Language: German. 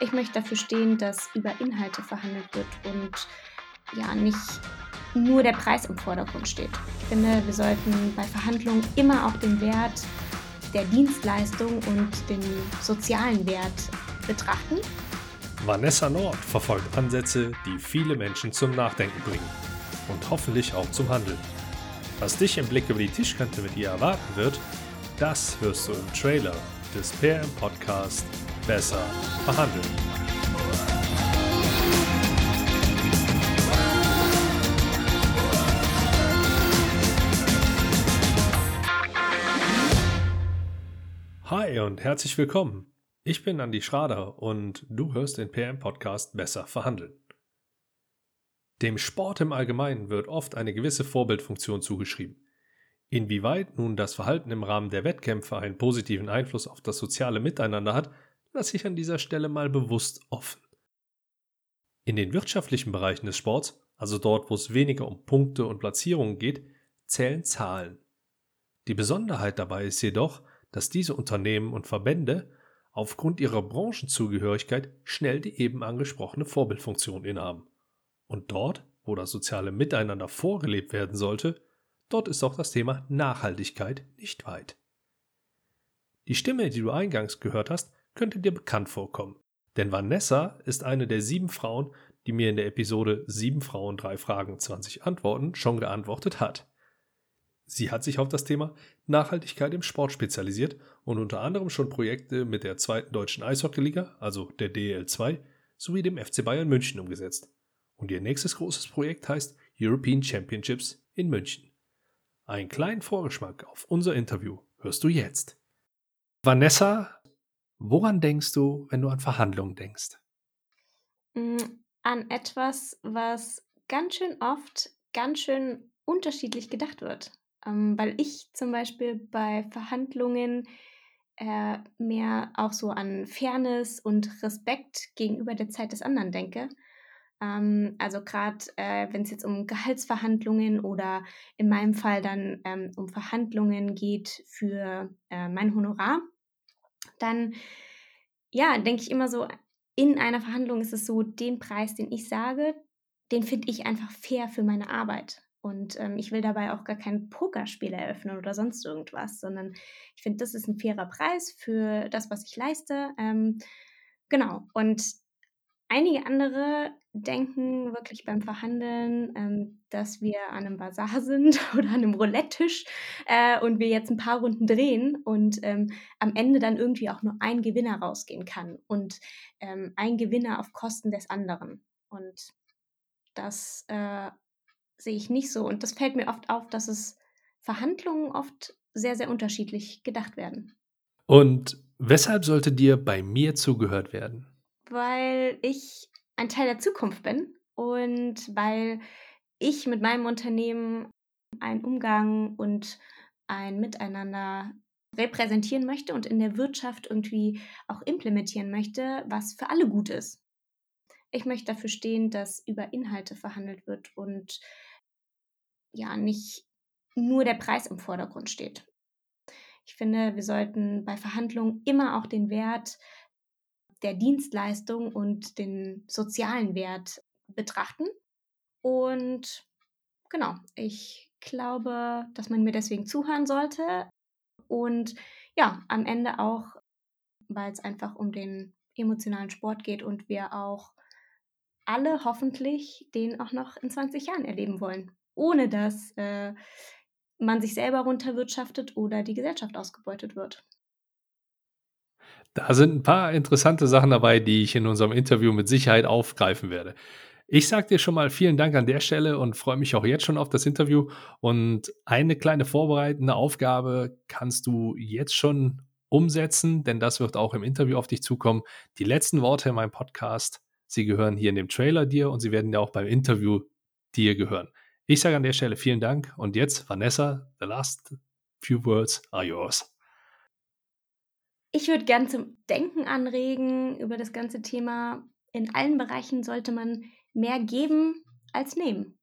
Ich möchte dafür stehen, dass über Inhalte verhandelt wird und ja nicht nur der Preis im Vordergrund steht. Ich finde, wir sollten bei Verhandlungen immer auch den Wert der Dienstleistung und den sozialen Wert betrachten. Vanessa Nord verfolgt Ansätze, die viele Menschen zum Nachdenken bringen und hoffentlich auch zum Handeln. Was dich im Blick über die Tischkante mit ihr erwarten wird, das hörst du im Trailer des PM Podcast Besser verhandeln. Hi und herzlich willkommen. Ich bin Andi Schrader und du hörst den PM Podcast Besser verhandeln. Dem Sport im Allgemeinen wird oft eine gewisse Vorbildfunktion zugeschrieben. Inwieweit nun das Verhalten im Rahmen der Wettkämpfe einen positiven Einfluss auf das soziale Miteinander hat, lasse ich an dieser Stelle mal bewusst offen. In den wirtschaftlichen Bereichen des Sports, also dort, wo es weniger um Punkte und Platzierungen geht, zählen Zahlen. Die Besonderheit dabei ist jedoch, dass diese Unternehmen und Verbände aufgrund ihrer Branchenzugehörigkeit schnell die eben angesprochene Vorbildfunktion innehaben. Und dort, wo das soziale Miteinander vorgelebt werden sollte, Dort ist auch das Thema Nachhaltigkeit nicht weit. Die Stimme, die du eingangs gehört hast, könnte dir bekannt vorkommen. Denn Vanessa ist eine der sieben Frauen, die mir in der Episode 7 Frauen, 3 Fragen, 20 Antworten schon geantwortet hat. Sie hat sich auf das Thema Nachhaltigkeit im Sport spezialisiert und unter anderem schon Projekte mit der zweiten deutschen Eishockeyliga, also der DL2, sowie dem FC Bayern München umgesetzt. Und ihr nächstes großes Projekt heißt European Championships in München. Einen kleinen Vorgeschmack auf unser Interview hörst du jetzt. Vanessa, woran denkst du, wenn du an Verhandlungen denkst? Mm, an etwas, was ganz schön oft ganz schön unterschiedlich gedacht wird. Ähm, weil ich zum Beispiel bei Verhandlungen äh, mehr auch so an Fairness und Respekt gegenüber der Zeit des anderen denke ähm, also gerade äh, wenn es jetzt um Gehaltsverhandlungen oder in meinem Fall dann ähm, um Verhandlungen geht für äh, mein Honorar, dann ja, denke ich immer so, in einer Verhandlung ist es so, den Preis, den ich sage, den finde ich einfach fair für meine Arbeit. Und ähm, ich will dabei auch gar kein Pokerspiel eröffnen oder sonst irgendwas, sondern ich finde, das ist ein fairer Preis für das, was ich leiste. Ähm, genau. Und Einige andere denken wirklich beim Verhandeln, ähm, dass wir an einem Basar sind oder an einem Roulette-Tisch äh, und wir jetzt ein paar Runden drehen und ähm, am Ende dann irgendwie auch nur ein Gewinner rausgehen kann und ähm, ein Gewinner auf Kosten des anderen. Und das äh, sehe ich nicht so. Und das fällt mir oft auf, dass es Verhandlungen oft sehr, sehr unterschiedlich gedacht werden. Und weshalb sollte dir bei mir zugehört werden? Weil ich ein Teil der Zukunft bin und weil ich mit meinem Unternehmen einen Umgang und ein Miteinander repräsentieren möchte und in der Wirtschaft irgendwie auch implementieren möchte, was für alle gut ist. Ich möchte dafür stehen, dass über Inhalte verhandelt wird und ja nicht nur der Preis im Vordergrund steht. Ich finde, wir sollten bei Verhandlungen immer auch den Wert der Dienstleistung und den sozialen Wert betrachten. Und genau, ich glaube, dass man mir deswegen zuhören sollte. Und ja, am Ende auch, weil es einfach um den emotionalen Sport geht und wir auch alle hoffentlich den auch noch in 20 Jahren erleben wollen, ohne dass äh, man sich selber runterwirtschaftet oder die Gesellschaft ausgebeutet wird. Da sind ein paar interessante Sachen dabei, die ich in unserem Interview mit Sicherheit aufgreifen werde. Ich sage dir schon mal vielen Dank an der Stelle und freue mich auch jetzt schon auf das Interview. Und eine kleine vorbereitende Aufgabe kannst du jetzt schon umsetzen, denn das wird auch im Interview auf dich zukommen. Die letzten Worte in meinem Podcast, sie gehören hier in dem Trailer dir und sie werden ja auch beim Interview dir gehören. Ich sage an der Stelle vielen Dank und jetzt, Vanessa, the last few words are yours. Ich würde gern zum Denken anregen über das ganze Thema. In allen Bereichen sollte man mehr geben als nehmen.